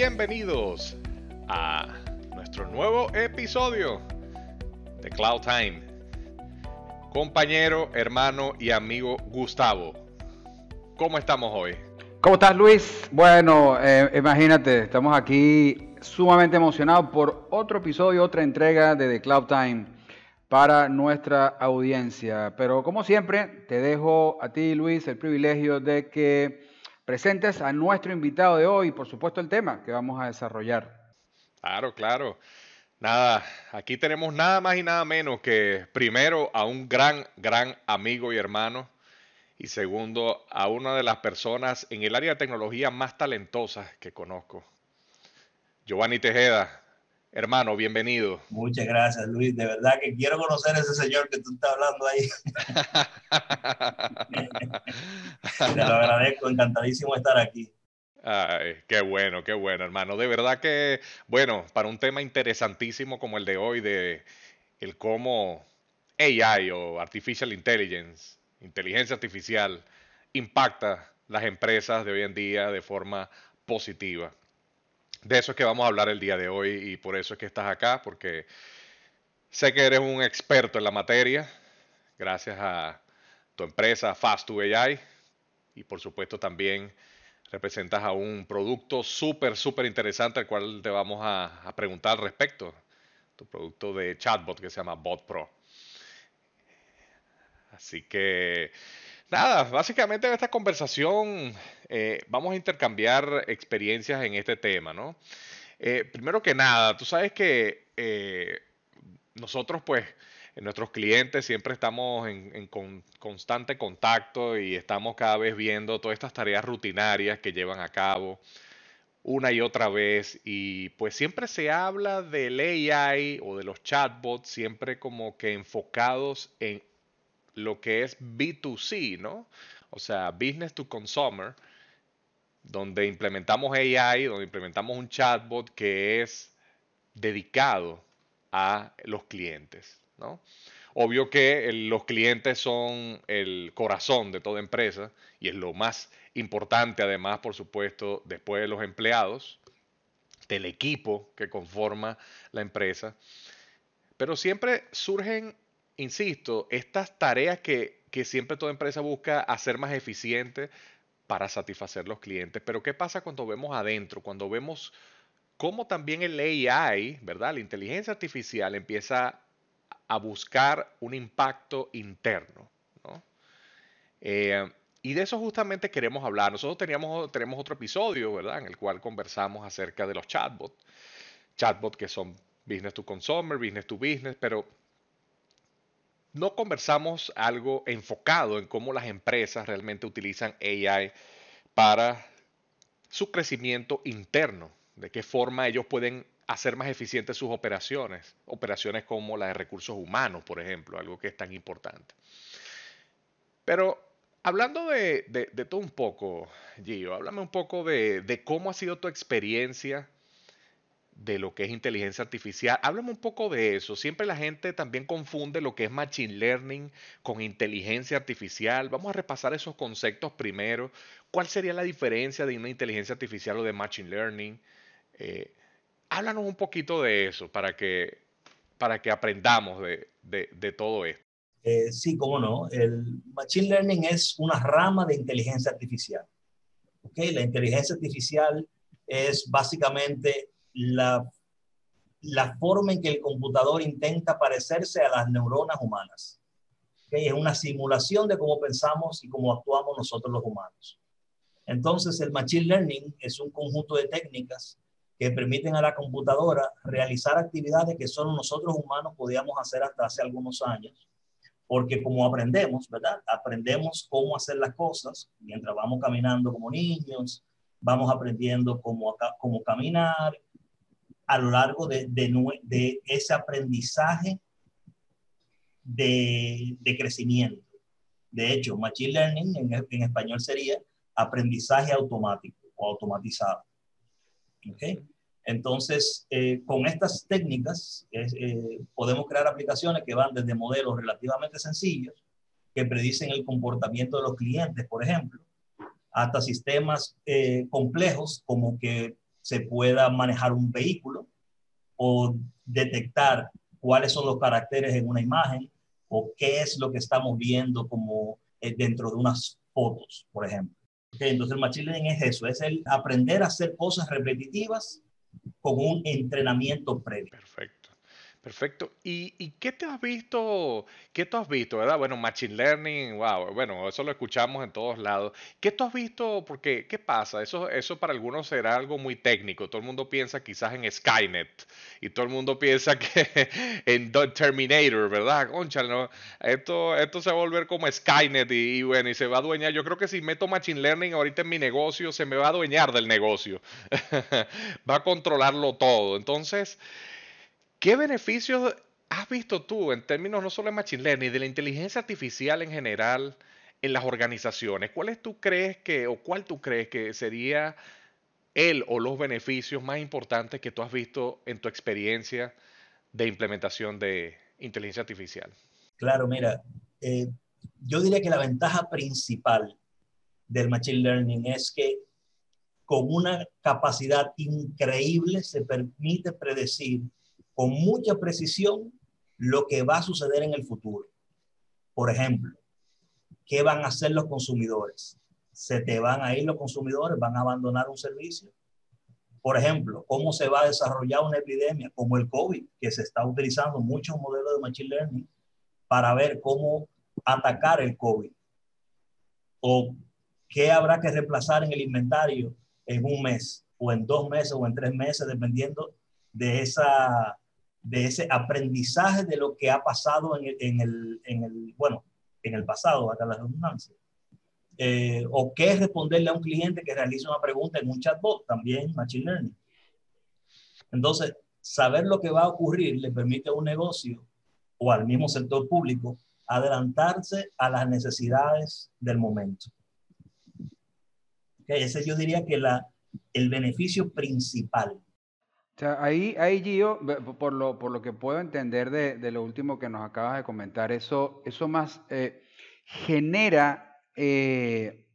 Bienvenidos a nuestro nuevo episodio de Cloud Time. Compañero, hermano y amigo Gustavo, ¿cómo estamos hoy? ¿Cómo estás Luis? Bueno, eh, imagínate, estamos aquí sumamente emocionados por otro episodio, otra entrega de The Cloud Time para nuestra audiencia. Pero como siempre, te dejo a ti Luis el privilegio de que presentes a nuestro invitado de hoy y por supuesto el tema que vamos a desarrollar. Claro, claro. Nada, aquí tenemos nada más y nada menos que primero a un gran, gran amigo y hermano y segundo a una de las personas en el área de tecnología más talentosas que conozco. Giovanni Tejeda, Hermano, bienvenido. Muchas gracias, Luis. De verdad que quiero conocer a ese señor que tú estás hablando ahí. Te lo agradezco, encantadísimo estar aquí. Ay, qué bueno, qué bueno, hermano. De verdad que, bueno, para un tema interesantísimo como el de hoy, de el cómo AI o Artificial Intelligence, inteligencia artificial, impacta las empresas de hoy en día de forma positiva de eso es que vamos a hablar el día de hoy y por eso es que estás acá, porque sé que eres un experto en la materia, gracias a tu empresa Fast2AI y por supuesto también representas a un producto súper, súper interesante al cual te vamos a, preguntar al respecto, tu producto de chatbot que se llama Bot Pro. Así que Nada, básicamente en esta conversación eh, vamos a intercambiar experiencias en este tema, ¿no? Eh, primero que nada, tú sabes que eh, nosotros, pues, nuestros clientes siempre estamos en, constante contacto y estamos cada vez viendo todas estas tareas rutinarias que llevan a cabo una y otra vez y pues siempre se habla del AI o de los chatbots siempre como que enfocados en lo que es B2C, ¿no? O sea, Business to Consumer, donde implementamos AI, donde implementamos un chatbot que es dedicado a los clientes, ¿no? Obvio que los clientes son el corazón de toda empresa y es lo más importante, además, por supuesto, después de los empleados, del equipo que conforma la empresa. Pero siempre surgen insisto, estas tareas que, siempre toda empresa busca hacer más eficiente para satisfacer los clientes. Pero ¿qué pasa cuando vemos adentro? Cuando vemos cómo también el AI, ¿verdad? La inteligencia artificial empieza a buscar un impacto interno, eh, y de eso justamente queremos hablar. Nosotros teníamos, tenemos otro episodio, ¿verdad? En el cual conversamos acerca de los chatbots. Chatbots que son business to consumer, business to business, pero no conversamos algo enfocado en cómo las empresas realmente utilizan AI para su crecimiento interno, de qué forma ellos pueden hacer más eficientes sus operaciones, operaciones como la de recursos humanos, por ejemplo, algo que es tan importante. Pero hablando de, todo un poco, Gio, háblame un poco de, de cómo ha sido tu experiencia de lo que es inteligencia artificial. Háblame un poco de eso. Siempre la gente también confunde lo que es machine learning con inteligencia artificial. Vamos a repasar esos conceptos primero. ¿Cuál sería la diferencia de una inteligencia artificial o de machine learning? Eh, háblanos un poquito de eso para que, para que aprendamos de, todo esto. Eh, sí, cómo no. El machine learning es una rama de inteligencia artificial. ¿Okay? La inteligencia artificial es básicamente la, la forma en que el computador intenta parecerse a las neuronas humanas. Es una simulación de cómo pensamos y cómo actuamos nosotros los humanos. Entonces, el Machine Learning es un conjunto de técnicas que permiten a la computadora realizar actividades que solo nosotros humanos podíamos hacer hasta hace algunos años, porque como aprendemos, ¿verdad? Aprendemos cómo hacer las cosas mientras vamos caminando como niños, vamos aprendiendo cómo, cómo caminar, a lo largo de, ese aprendizaje de, crecimiento. De hecho, Machine Learning en, español sería aprendizaje automático o automatizado. ¿Okay? Entonces, eh, con estas técnicas eh, podemos crear aplicaciones que van desde modelos relativamente sencillos que predicen el comportamiento de los clientes, por ejemplo, hasta sistemas eh, complejos como que se pueda manejar un vehículo o detectar cuáles son los caracteres en una imagen o qué es lo que estamos viendo como eh, dentro de unas fotos, por ejemplo. Entonces el machine learning es eso, es el aprender a hacer cosas repetitivas con un entrenamiento previo. Perfecto. Perfecto. ¿Y, ¿Y, qué te has visto? ¿Qué tú has visto, verdad? Bueno, Machine Learning, wow, bueno, eso lo escuchamos en todos lados. ¿Qué tú has visto? Porque, ¿qué pasa? Eso, eso para algunos será algo muy técnico. Todo el mundo piensa quizás en Skynet y todo el mundo piensa que en Terminator, ¿verdad? Concha, ¿no? Esto, esto se va a volver como Skynet y, y, bueno, y se va a adueñar. Yo creo que si meto Machine Learning ahorita en mi negocio, se me va a adueñar del negocio. va a controlarlo todo. Entonces... ¿Qué beneficios has visto tú en términos no solo de Machine Learning, de la inteligencia artificial en general en las organizaciones? ¿Cuáles tú crees que, o cuál tú crees que sería el o los beneficios más importantes que tú has visto en tu experiencia de implementación de inteligencia artificial? Claro, mira, eh, yo diría que la ventaja principal del Machine Learning es que con una capacidad increíble se permite predecir con mucha precisión lo que va a suceder en el futuro. Por ejemplo, ¿qué van a hacer los consumidores? ¿Se te van a ir los consumidores? ¿Van a abandonar un servicio? Por ejemplo, ¿cómo se va a desarrollar una epidemia como el COVID, que se está utilizando muchos modelos de Machine Learning para ver cómo atacar el COVID? ¿O qué habrá que reemplazar en el inventario en un mes o en dos meses o en tres meses, dependiendo de esa de ese aprendizaje de lo que ha pasado en el, en el, en el bueno, en el pasado, hasta la redundancia. Eh, o qué es responderle a un cliente que realiza una pregunta en un chatbot, también Machine Learning. Entonces, saber lo que va a ocurrir le permite a un negocio o al mismo sector público adelantarse a las necesidades del momento. Okay, ese yo diría que la, el beneficio principal ahí, ahí Gio, por lo, por lo que puedo entender de, de lo último que nos acabas de comentar, eso, eso más eh, genera eh,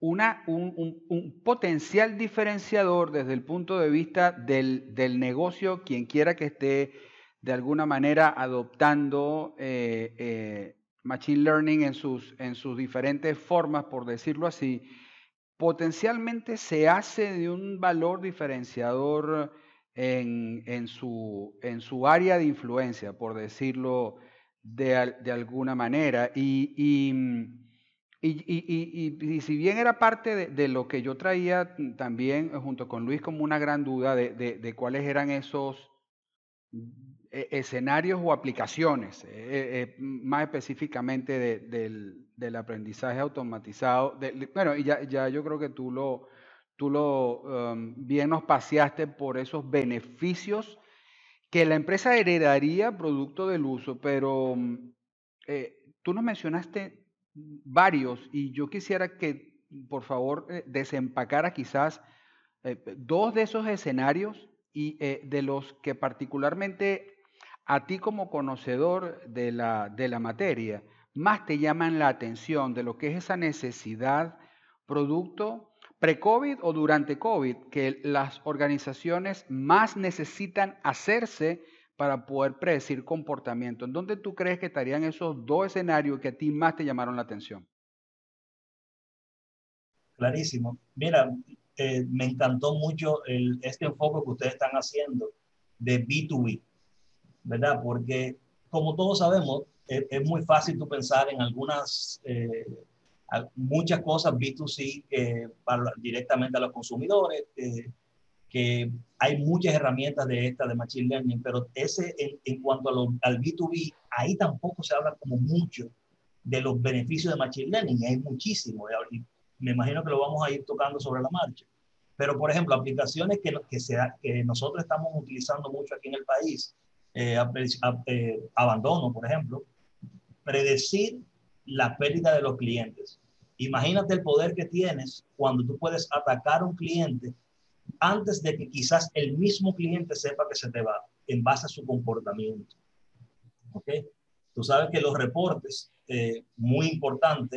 una, un, un, un, potencial diferenciador desde el punto de vista del, del, negocio, quien quiera que esté de alguna manera adoptando eh, Machine Learning en sus, en sus diferentes formas, por decirlo así, potencialmente se hace de un valor diferenciador en, en, su, en su área de influencia, por decirlo de, de alguna manera. Y, y, y, y, si bien era parte de, lo que yo traía también junto con Luis como una gran duda de, de cuáles eran esos e, escenarios o aplicaciones, eh, eh, más específicamente del, del, aprendizaje automatizado. bueno, y ya, ya yo creo que tú lo, tú lo um, bien nos paseaste por esos beneficios que la empresa heredaría producto del uso, pero um, eh, tú nos mencionaste varios y yo quisiera que por favor eh, desempacara quizás eh, dos de esos escenarios y de los que particularmente a ti como conocedor de la, de la materia más te llaman la atención de lo que es esa necesidad producto pre-COVID o durante COVID que las organizaciones más necesitan hacerse para poder predecir comportamiento. ¿En dónde tú crees que estarían esos dos escenarios que a ti más te llamaron la atención? Clarísimo. Mira, eh, me encantó mucho este enfoque que ustedes están haciendo de B2B, ¿verdad? Porque como todos sabemos, es, es muy fácil tú pensar en algunas eh, muchas cosas B2C eh, directamente a los consumidores, eh, que hay muchas herramientas de esta de Machine Learning, pero ese en, en cuanto a lo, al B2B, ahí tampoco se habla como mucho de los beneficios de Machine Learning, hay muchísimo, y me imagino que lo vamos a ir tocando sobre la marcha. Pero, por ejemplo, aplicaciones que, que, sea, que nosotros estamos utilizando mucho aquí en el país, eh, eh, abandono, por ejemplo, predecir la pérdida de los clientes. Imagínate el poder que tienes cuando tú puedes atacar a un cliente antes de que quizás el mismo cliente sepa que se te va en base a su comportamiento. ¿Ok? Tú sabes que los reportes, eh, muy importante,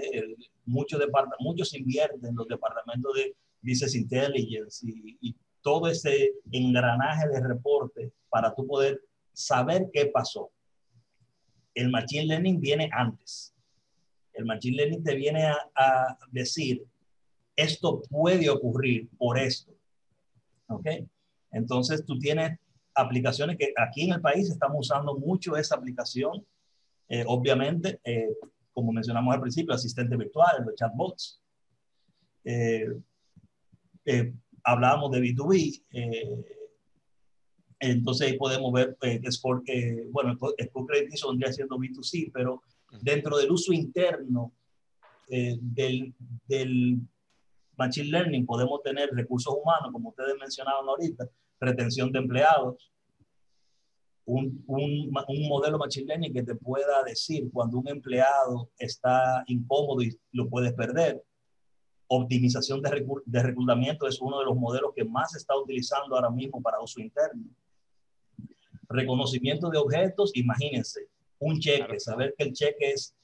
muchos, muchos invierten en los departamentos de Business Intelligence y, y todo ese engranaje de reporte para tú poder saber qué pasó. El Machine Learning viene antes. El Machine Learning te viene a, a decir, esto puede ocurrir por esto. ¿Ok? Entonces tú tienes aplicaciones que aquí en el país estamos usando mucho esa aplicación. Eh, obviamente, eh, como mencionamos al principio, asistente virtual, los chatbots. Eh, hablábamos de B2B. entonces ahí podemos ver, Sport, bueno, Sport Credit vendría siendo B2C, pero dentro del uso interno del, del Machine Learning podemos tener recursos humanos, como ustedes mencionaban ahorita, retención de empleados, un, un, un, modelo Machine Learning que te pueda decir cuando un empleado está incómodo y lo puedes perder. Optimización de, de reclutamiento es uno de los modelos que más se está utilizando ahora mismo para uso interno. Reconocimiento de objetos, imagínense, un cheque, saber que el cheque es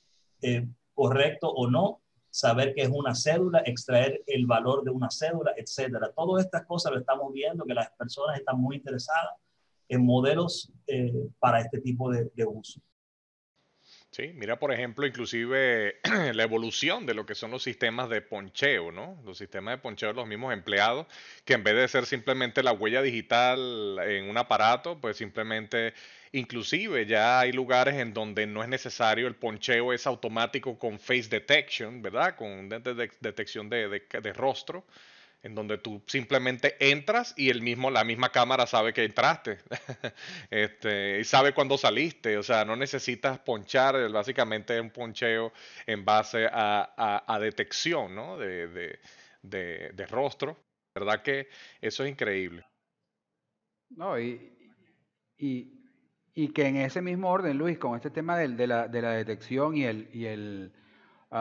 eh, correcto o no, saber que es una cédula, extraer el valor de una cédula, etcétera. Todas estas cosas lo estamos viendo que las personas están muy interesadas en modelos eh, para este tipo de, de uso. Sí, mira por ejemplo inclusive la evolución de lo que son los sistemas de poncheo, ¿no? Los sistemas de poncheo de los mismos empleados, que en vez de ser simplemente la huella digital en un aparato, pues simplemente, inclusive ya hay lugares en donde no es necesario, el poncheo es automático con face detection, ¿verdad? Con detección de, de rostro en donde tú simplemente entras y el mismo, la misma cámara sabe que entraste este, y sabe cuándo saliste. O sea, no necesitas ponchar, básicamente es un poncheo en base a, detección ¿no? de, de, rostro. ¿Verdad que eso es increíble? No, y, y, que en ese mismo orden, Luis, con este tema de, la, de la detección y el, y el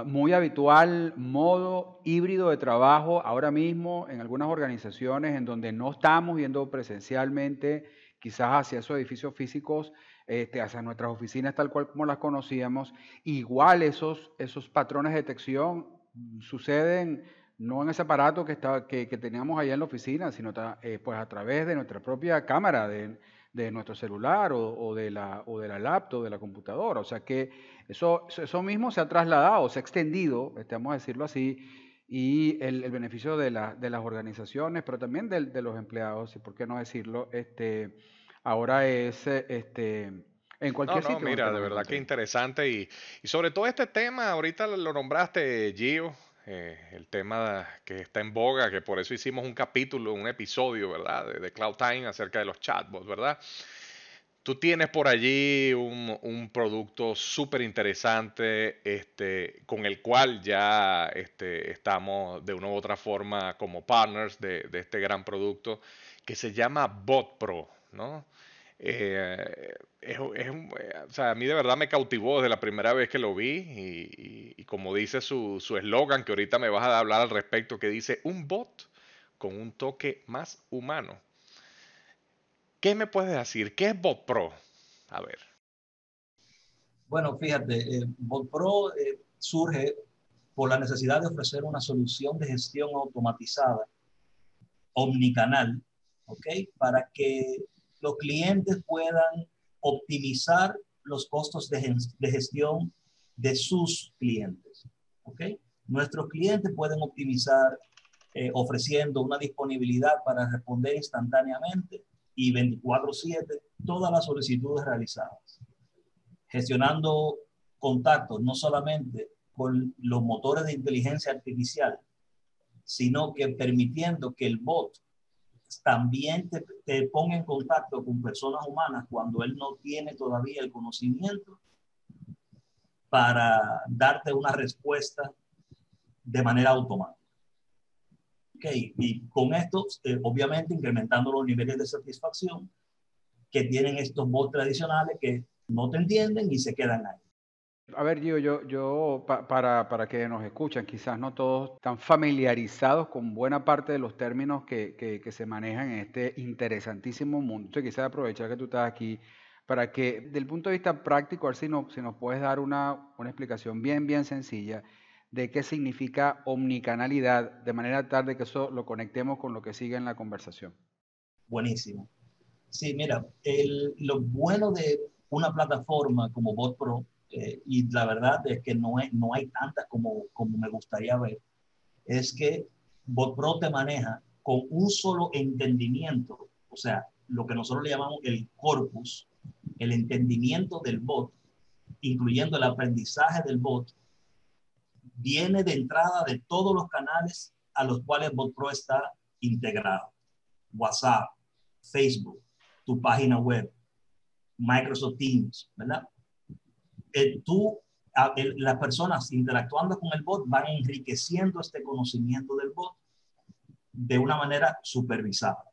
muy habitual modo híbrido de trabajo ahora mismo en algunas organizaciones en donde no estamos viendo presencialmente quizás hacia esos edificios físicos, este, hacia nuestras oficinas tal cual como las conocíamos. Igual esos, esos patrones de detección suceden no en ese aparato que, está, que, teníamos allá en la oficina, sino eh, pues a través de nuestra propia cámara, de, de nuestro celular o, de la, o de la laptop, de la computadora. O sea que eso, eso mismo se ha trasladado, se ha extendido, este, vamos a decirlo así, y el, beneficio de, la, de, las organizaciones, pero también de, de, los empleados, y por qué no decirlo, este, ahora es este, en cualquier no, no, Mira, de verdad que interesante y, y sobre todo este tema, ahorita lo nombraste, Gio, eh, el tema que está en boga, que por eso hicimos un capítulo, un episodio, ¿verdad? De, Cloud Time acerca de los chatbots, ¿verdad? Tú tienes por allí un, producto súper interesante este, con el cual ya este, estamos de una u otra forma como partners de, de este gran producto que se llama Bot Pro, ¿no? Eh, es, o sea, a mí de verdad me cautivó desde la primera vez que lo vi y, como dice su eslogan, que ahorita me vas a hablar al respecto, que dice un bot con un toque más humano. ¿Qué me puedes decir? ¿Qué es Bot Pro? A ver. Bueno, fíjate, eh, Bot Pro eh, surge por la necesidad de ofrecer una solución de gestión automatizada, omnicanal, ¿ok? Para que los clientes puedan optimizar los costos de, gestión de sus clientes. ¿ok? Nuestros clientes pueden optimizar eh, ofreciendo una disponibilidad para responder instantáneamente y 24/7 todas las solicitudes realizadas. Gestionando contactos no solamente con los motores de inteligencia artificial, sino que permitiendo que el bot también te, te ponga en contacto con personas humanas cuando él no tiene todavía el conocimiento para darte una respuesta de manera automática. Okay. Y con esto, eh, obviamente, incrementando los niveles de satisfacción que tienen estos bots tradicionales que no te entienden y se quedan ahí. A ver, Gio, yo, yo para, para que nos escuchan, quizás no todos están familiarizados con buena parte de los términos que, que, se manejan en este interesantísimo mundo. Entonces, quizás aprovechar que tú estás aquí para que, del punto de vista práctico, a ver si, no, si nos puedes dar una, una explicación bien, bien sencilla de qué significa omnicanalidad, de manera tal de que eso lo conectemos con lo que sigue en la conversación. Buenísimo. Sí, mira, lo bueno de una plataforma como BotPro, eh, y la verdad es que no, no hay tantas como, como me gustaría ver, es que BotPro te maneja con un solo entendimiento, o sea, lo que nosotros le llamamos el corpus, el entendimiento del bot, incluyendo el aprendizaje del bot, viene de entrada de todos los canales a los cuales BotPro está integrado. WhatsApp, Facebook, tu página web, Microsoft Teams, ¿verdad? Eh, tú, las personas interactuando con el bot van enriqueciendo este conocimiento del bot de una manera supervisada.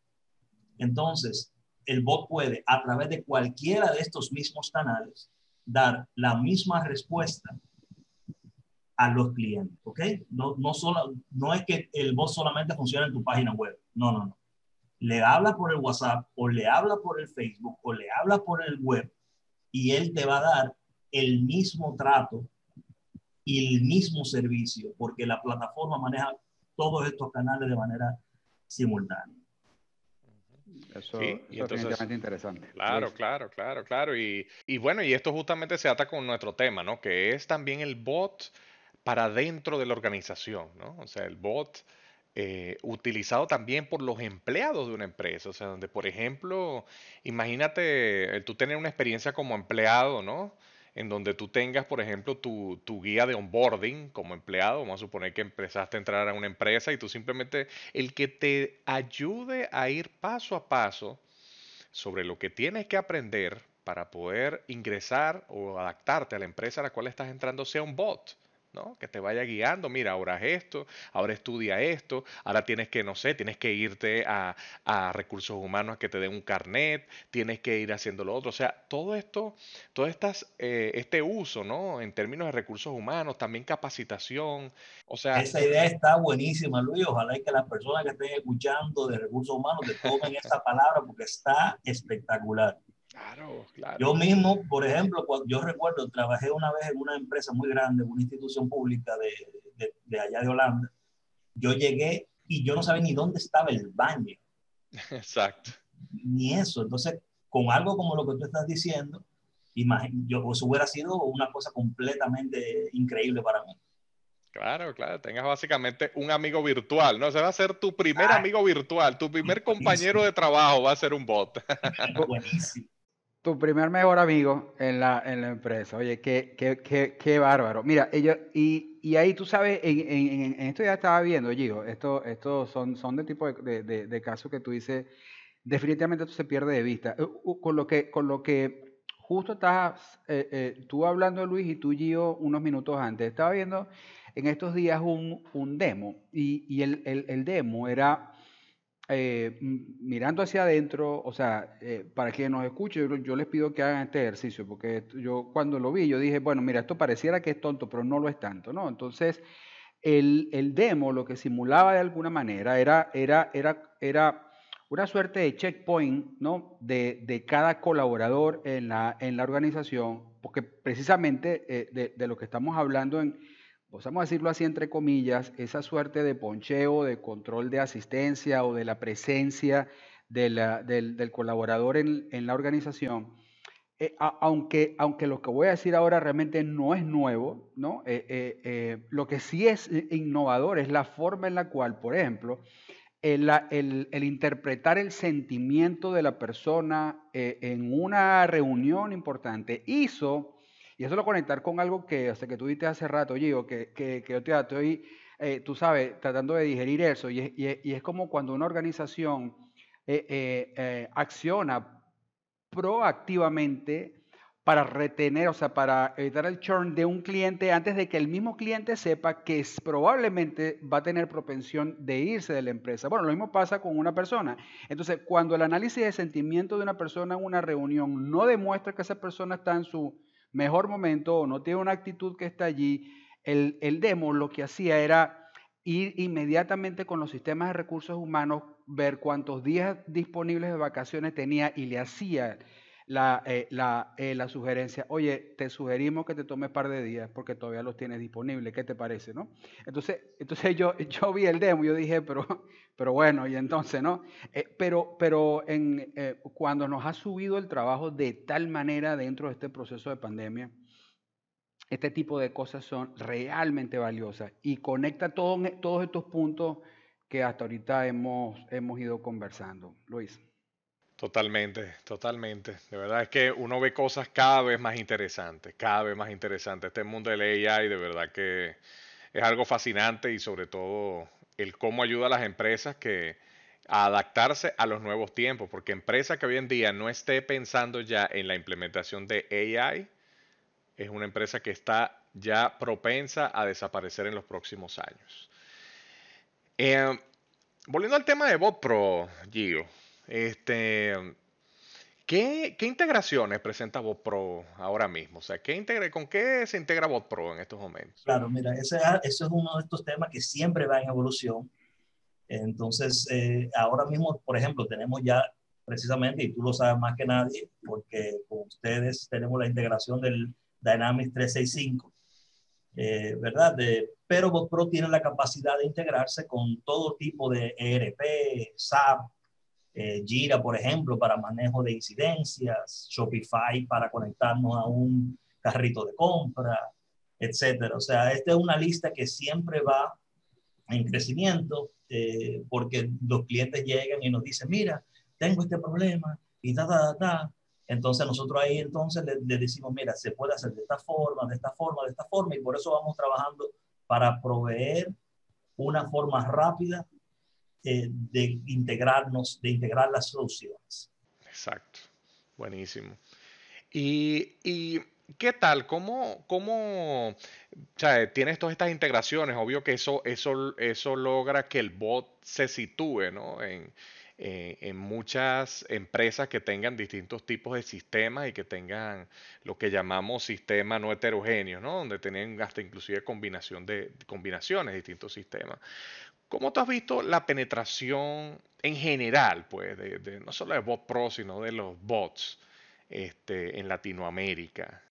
Entonces, el bot puede, a través de cualquiera de estos mismos canales, dar la misma respuesta a los clientes, ¿ok? No, no, solo, no es que el bot solamente funcione en tu página web, no, no, no. Le habla por el WhatsApp o le habla por el Facebook o le habla por el web y él te va a dar el mismo trato y el mismo servicio porque la plataforma maneja todos estos canales de manera simultánea. Eso, es definitivamente interesante. Claro, claro, claro, claro. Y, y, bueno, y esto justamente se ata con nuestro tema, ¿no? Que es también el bot para dentro de la organización, ¿no? O sea, el bot eh, utilizado también por los empleados de una empresa, o sea, donde, por ejemplo, imagínate tú tener una experiencia como empleado, ¿no? En donde tú tengas, por ejemplo, tu, tu, guía de onboarding como empleado, vamos a suponer que empezaste a entrar a una empresa y tú simplemente, el que te ayude a ir paso a paso sobre lo que tienes que aprender para poder ingresar o adaptarte a la empresa a la cual estás entrando sea un bot. Que te vaya guiando, mira, ahora es esto, ahora estudia esto, ahora tienes que, no sé, tienes que irte a, recursos humanos a que te den un carnet, tienes que ir haciendo lo otro. O sea, todo esto, todo estas, eh, este uso, ¿no? En términos de recursos humanos, también capacitación. O sea. Esa idea está buenísima, Luis. Ojalá que las personas que estén escuchando de recursos humanos te tomen esa palabra porque está espectacular. Claro, claro. Yo mismo, por ejemplo, cuando, yo recuerdo, trabajé una vez en una empresa muy grande, una institución pública de, de, allá de Holanda. Yo llegué y yo no sabía ni dónde estaba el baño. Exacto. Ni eso. Entonces, con algo como lo que tú estás diciendo, yo, eso hubiera sido una cosa completamente increíble para mí. Claro, claro, tengas básicamente un amigo virtual, ¿no? Se va a ser tu primer ah. amigo virtual, tu primer compañero de trabajo va a ser un bot. Buenísimo tu primer mejor amigo en la, en la empresa. Oye, qué, qué, qué, qué bárbaro. Mira, ella, y, y, ahí tú sabes, en, en, en, esto ya estaba viendo, Gigo, esto, esto son, son de tipo de, de, de, casos que tú dices, definitivamente tú se pierde de vista. Con lo que, con lo que justo estás eh, eh, tú hablando, Luis, y tú, Gio, unos minutos antes, estaba viendo en estos días un, un demo, y, y el, el, el demo era eh, mirando hacia adentro, o sea, eh, para quien nos escuche, yo, les pido que hagan este ejercicio, porque yo cuando lo vi, yo dije, bueno, mira, esto pareciera que es tonto, pero no lo es tanto, ¿no? Entonces, el, demo lo que simulaba de alguna manera era, era, era, era una suerte de checkpoint, ¿no? De, cada colaborador en la, en la organización, porque precisamente eh, de lo que estamos hablando en vamos a decirlo así entre comillas, esa suerte de poncheo, de control de asistencia o de la presencia del, colaborador en, la organización, eh, aunque, aunque lo que voy a decir ahora realmente no es nuevo, ¿no? Eh, eh, lo que sí es innovador es la forma en la cual, por ejemplo, el, el, interpretar el sentimiento de la persona en una reunión importante hizo y eso lo conectar con algo que, hasta que tú dijiste hace rato, Gio, que, que, que yo te estoy, eh, tú sabes, tratando de digerir eso. Y es, y es, como cuando una organización eh, eh, acciona proactivamente para retener, o sea, para evitar el churn de un cliente antes de que el mismo cliente sepa que probablemente va a tener propensión de irse de la empresa. Bueno, lo mismo pasa con una persona. Entonces, cuando el análisis de sentimiento de una persona en una reunión no demuestra que esa persona está en su mejor momento o no tiene una actitud que está allí, el, el demo lo que hacía era ir inmediatamente con los sistemas de recursos humanos, ver cuántos días disponibles de vacaciones tenía y le hacía la, eh, la, eh, la, sugerencia, oye, te sugerimos que te tomes un par de días porque todavía los tienes disponibles, ¿qué te parece? ¿no? Entonces, entonces yo, yo vi el demo yo dije, pero, pero bueno, y entonces, ¿no? Eh, pero pero en, cuando nos ha subido el trabajo de tal manera dentro de este proceso de pandemia, este tipo de cosas son realmente valiosas y conecta todos estos puntos que hasta ahorita hemos, hemos ido conversando. Luis. Totalmente, totalmente. De verdad es que uno ve cosas cada vez más interesantes, cada vez más interesantes. Este mundo del AI de verdad que es algo fascinante y sobre todo el cómo ayuda a las empresas que a adaptarse a los nuevos tiempos, porque empresa que hoy en día no esté pensando ya en la implementación de AI es una empresa que está ya propensa a desaparecer en los próximos años. Eh, volviendo al tema de BotPro, Gio, este, ¿qué, integraciones presenta BotPro ahora mismo? O sea, ¿qué ¿con qué se integra BotPro en estos momentos? Claro, mira, ese, es uno de estos temas que siempre va en evolución. Entonces, eh, ahora mismo, por ejemplo, tenemos ya precisamente, y tú lo sabes más que nadie, porque con ustedes tenemos la integración del Dynamics 365, eh, ¿verdad? De, pero BotPro tiene la capacidad de integrarse con todo tipo de ERP, SAP, eh, Jira, por ejemplo, para manejo de incidencias, Shopify para conectarnos a un carrito de compra, etcétera. O sea, esta es una lista que siempre va en crecimiento eh, porque los clientes llegan y nos dicen, mira, tengo este problema y ta, ta, ta, Entonces nosotros ahí entonces le, le, decimos, mira, se puede hacer de esta forma, de esta forma, de esta forma, y por eso vamos trabajando para proveer una forma rápida eh, de integrarnos, de integrar las soluciones. Exacto, buenísimo. Y, y ¿qué tal? ¿Cómo, cómo o sea, tienes todas estas integraciones? Obvio que eso, eso, eso logra que el bot se sitúe ¿no? en, en muchas empresas que tengan distintos tipos de sistemas y que tengan lo que llamamos sistema no heterogéneo, ¿no? donde tienen hasta inclusive combinación de combinaciones de distintos sistemas. ¿Cómo tú has visto la penetración en general, pues, de, no solo de Bot Pro, sino de los bots este, en Latinoamérica?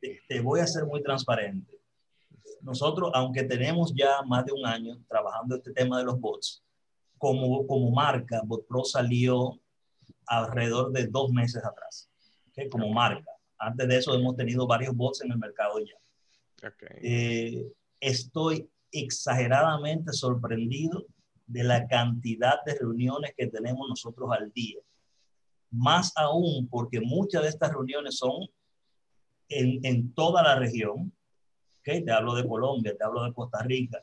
Te, voy a ser muy transparente. Nosotros, aunque tenemos ya más de un año trabajando este tema de los bots, como, como marca, Bot Pro salió alrededor de dos meses atrás, como marca. Antes de eso hemos tenido varios bots en el mercado ya. Okay. Eh, estoy exageradamente sorprendido de la cantidad de reuniones que tenemos nosotros al día. Más aún porque muchas de estas reuniones son en, toda la región. ¿okay? Te hablo de Colombia, te hablo de Costa Rica.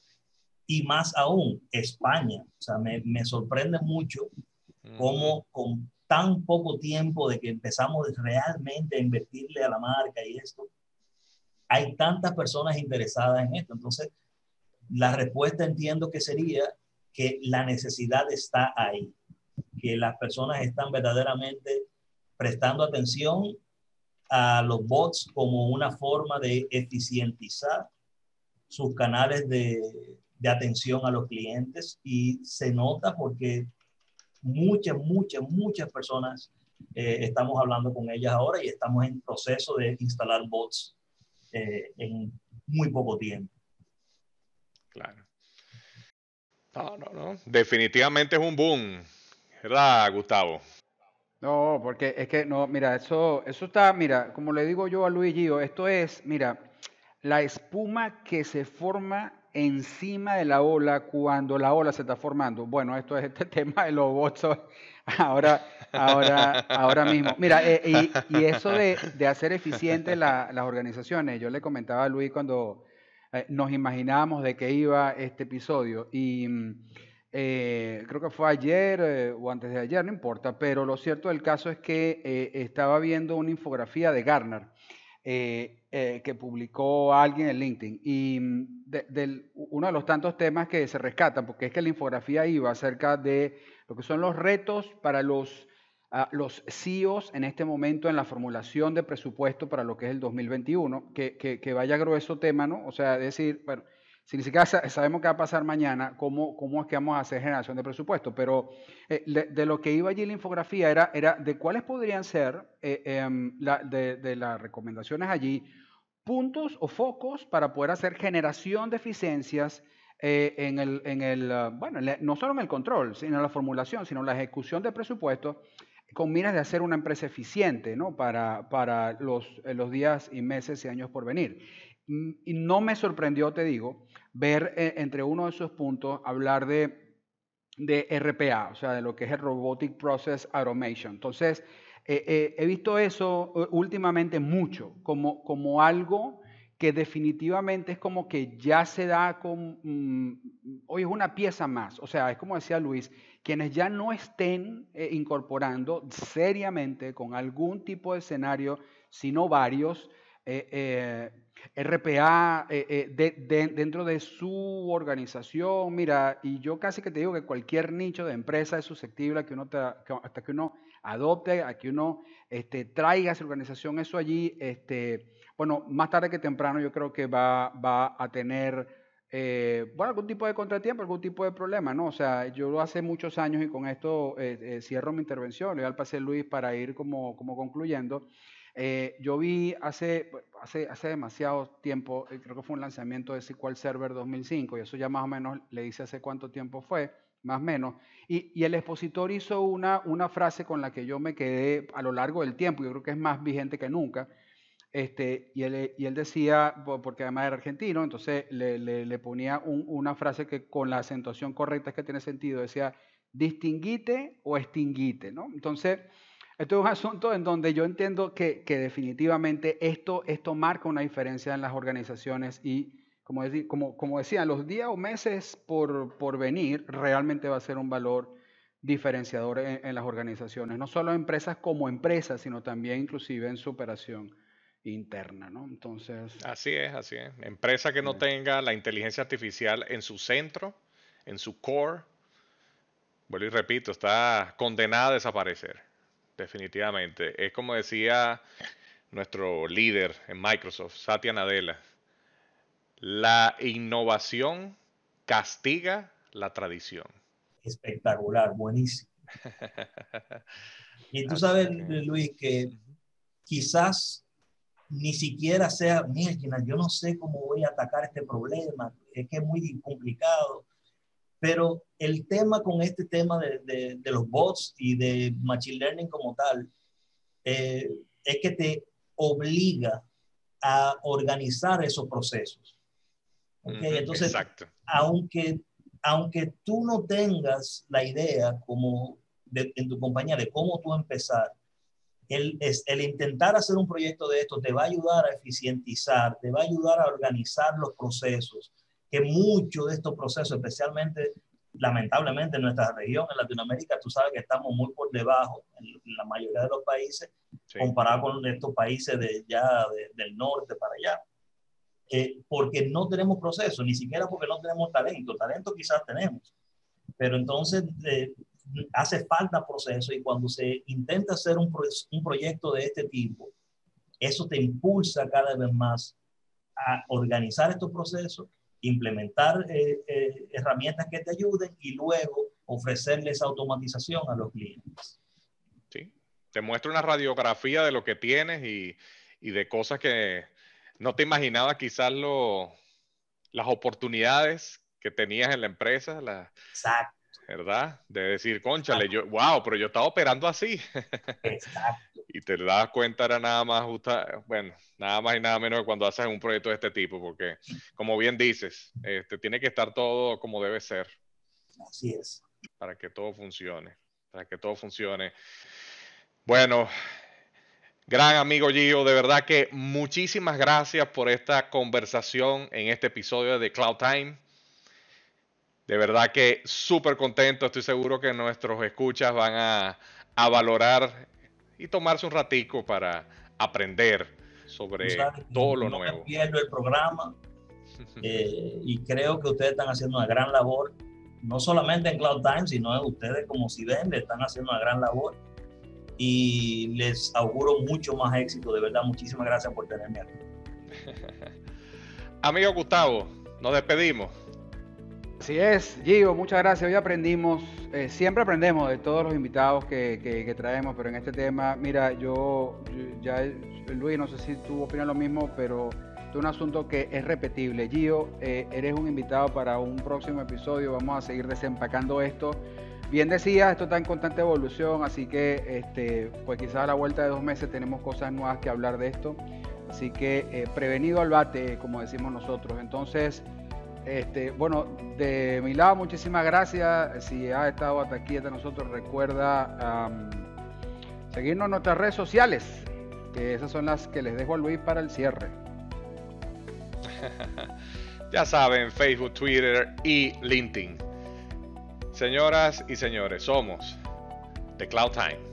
Y más aún, España. O sea, me, me sorprende mucho cómo con tan poco tiempo de que empezamos realmente a invertirle a la marca y esto, hay tantas personas interesadas en esto. Entonces, la respuesta entiendo que sería que la necesidad está ahí, que las personas están verdaderamente prestando atención a los bots como una forma de eficientizar sus canales de, atención a los clientes y se nota porque muchas, muchas, muchas personas eh, estamos hablando con ellas ahora y estamos en proceso de instalar bots eh, en muy poco tiempo. Claro. No, no, no. Definitivamente es un boom. ¿Verdad, Gustavo? No, porque es que no, mira, eso, eso está, mira, como le digo yo a Luis Gio, esto es, mira, la espuma que se forma encima de la ola cuando la ola se está formando. Bueno, esto es este tema de los bots ahora, ahora, ahora mismo. Mira, eh, y, eso de, hacer eficientes las organizaciones, yo le comentaba a Luis cuando eh, nos imaginábamos de qué iba este episodio. Y mm, eh, creo que fue ayer eh, o antes de ayer, no importa, pero lo cierto del caso es que estaba viendo una infografía de Garner que publicó alguien en LinkedIn. Y mm, uno de los tantos temas que se rescatan, porque es que la infografía iba acerca de lo que son los retos para los los CEOs en este momento en la formulación de presupuesto para lo que es el 2021, que, que, vaya grueso tema, ¿no? O sea, decir, bueno, si ni siquiera sabemos qué va a pasar mañana, cómo, cómo es que vamos a hacer generación de presupuesto. Pero eh, de, lo que iba allí la infografía era, era de cuáles podrían ser, eh, em, de, las recomendaciones allí, puntos o focos para poder hacer generación de eficiencias eh, en el, en el bueno, no solo en el control, sino en la formulación, sino en la ejecución de presupuesto con miras de hacer una empresa eficiente ¿no? para, para los, los días y meses y años por venir. Mm, y no me sorprendió, te digo, ver eh, entre uno de esos puntos hablar de, de RPA, o sea, de lo que es el Robotic Process Automation. Entonces, eh, eh, he visto eso últimamente mucho, como, como algo que definitivamente es como que ya se da con, mm, hoy es una pieza más, o sea, es como decía Luis, quienes ya no estén incorporando seriamente con algún tipo de escenario, sino varios, RPA eh, eh, dentro de su organización. Mira, y yo casi que te digo que cualquier nicho de empresa es susceptible a que uno hasta que uno adopte, a que uno este, traiga a esa organización eso allí. Este, bueno, más tarde que temprano yo creo que va a tener eh, bueno, algún tipo de contratiempo, algún tipo de problema, ¿no? O sea, yo hace muchos años y con esto cierro mi intervención, le voy al pase Luis para ir como, como concluyendo. Eh, yo vi hace, hace, hace demasiado tiempo, eh, creo que fue un lanzamiento de SQL Server 2005, y eso ya más o menos le dice hace cuánto tiempo fue, más o menos. Y, y, el expositor hizo una, una frase con la que yo me quedé a lo largo del tiempo, yo creo que es más vigente que nunca. Este, y, él, decía, porque además era argentino, entonces le, ponía una frase que con la acentuación correcta es que tiene sentido, decía, distinguite o extinguite, ¿no? Entonces, esto es un asunto en donde yo entiendo que, definitivamente esto, esto marca una diferencia en las organizaciones y, como, decir, como, decía, los días o meses por, venir realmente va a ser un valor diferenciador en, las organizaciones, no solo empresas como empresas, sino también inclusive en su operación interna, ¿no? Entonces... Así es, así es. Empresa que no tenga la inteligencia artificial en su centro, en su core, vuelvo y repito, está condenada a desaparecer. Definitivamente. Es como decía nuestro líder en Microsoft, Satya Nadella. La innovación castiga la tradición. Espectacular, buenísimo. y tú sabes, Luis, que quizás ni siquiera sea, mira, yo no sé cómo voy a atacar este problema, es que es muy complicado. Pero el tema con este tema de, de, los bots y de Machine Learning como tal, eh, es que te obliga a organizar esos procesos. Entonces, Exacto. Aunque, aunque tú no tengas la idea como en tu compañía de cómo tú empezar, el, el intentar hacer un proyecto de esto te va a ayudar a eficientizar, te va a ayudar a organizar los procesos, que muchos de estos procesos, especialmente lamentablemente en nuestra región, en Latinoamérica, tú sabes que estamos muy por debajo en la mayoría de los países, comparado con estos países de ya del norte para allá. Eh, porque no tenemos proceso, ni siquiera porque no tenemos talento. Talento quizás tenemos, pero entonces eh, hace falta proceso y cuando se intenta hacer un, un proyecto de este tipo, eso te impulsa cada vez más a organizar estos procesos implementar eh, eh, herramientas que te ayuden y luego ofrecerles automatización a los clientes. Sí, te muestra una radiografía de lo que tienes y, y de cosas que no te imaginabas quizás lo, las oportunidades que tenías en la empresa. La, Exacto. ¿Verdad? De decir, conchale, yo, wow, pero yo estaba operando así. Exacto. y te das cuenta era nada más justa, bueno, nada más y nada menos que cuando haces un proyecto de este tipo, porque como bien dices, este, tiene que estar todo como debe ser. Así es. Para que todo funcione, para que todo funcione. Bueno, gran amigo Gio, de verdad que muchísimas gracias por esta conversación en este episodio de Cloud Time. De verdad que súper contento, estoy seguro que nuestros escuchas van a, a valorar y tomarse un ratico para aprender sobre todo lo no nuevo. pierdo el programa eh, y creo que ustedes están haciendo una gran labor, no solamente en Cloud Times, sino ustedes como si ven, están haciendo una gran labor y les auguro mucho más éxito. De verdad, muchísimas gracias por tenerme aquí. Amigo Gustavo, Nos despedimos. Así es, Gio, muchas gracias. Hoy aprendimos, eh, siempre aprendemos de todos los invitados que, traemos, pero en este tema, mira, yo, ya, Luis, no sé si tú opinas lo mismo, pero es un asunto que es repetible. Gio, eh, eres un invitado para un próximo episodio, vamos a seguir desempacando esto. Bien decías, esto está en constante evolución, así que este, pues quizás a la vuelta de dos meses tenemos cosas nuevas que hablar de esto. Así que eh, prevenido al bate, como decimos nosotros. Entonces, este, bueno, de mi lado, muchísimas gracias. Si has estado hasta aquí, hasta nosotros, recuerda seguirnos en nuestras redes sociales, que esas son las que les dejo a Luis para el cierre. ya saben, Facebook, Twitter y LinkedIn. Señoras y señores, somos The Cloud Time.